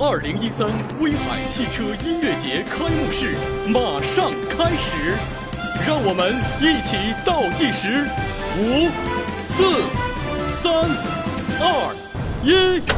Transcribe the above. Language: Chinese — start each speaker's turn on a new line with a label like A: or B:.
A: 二零一三威海汽车音乐节开幕式马上开始让我们一起倒计时五四三二一。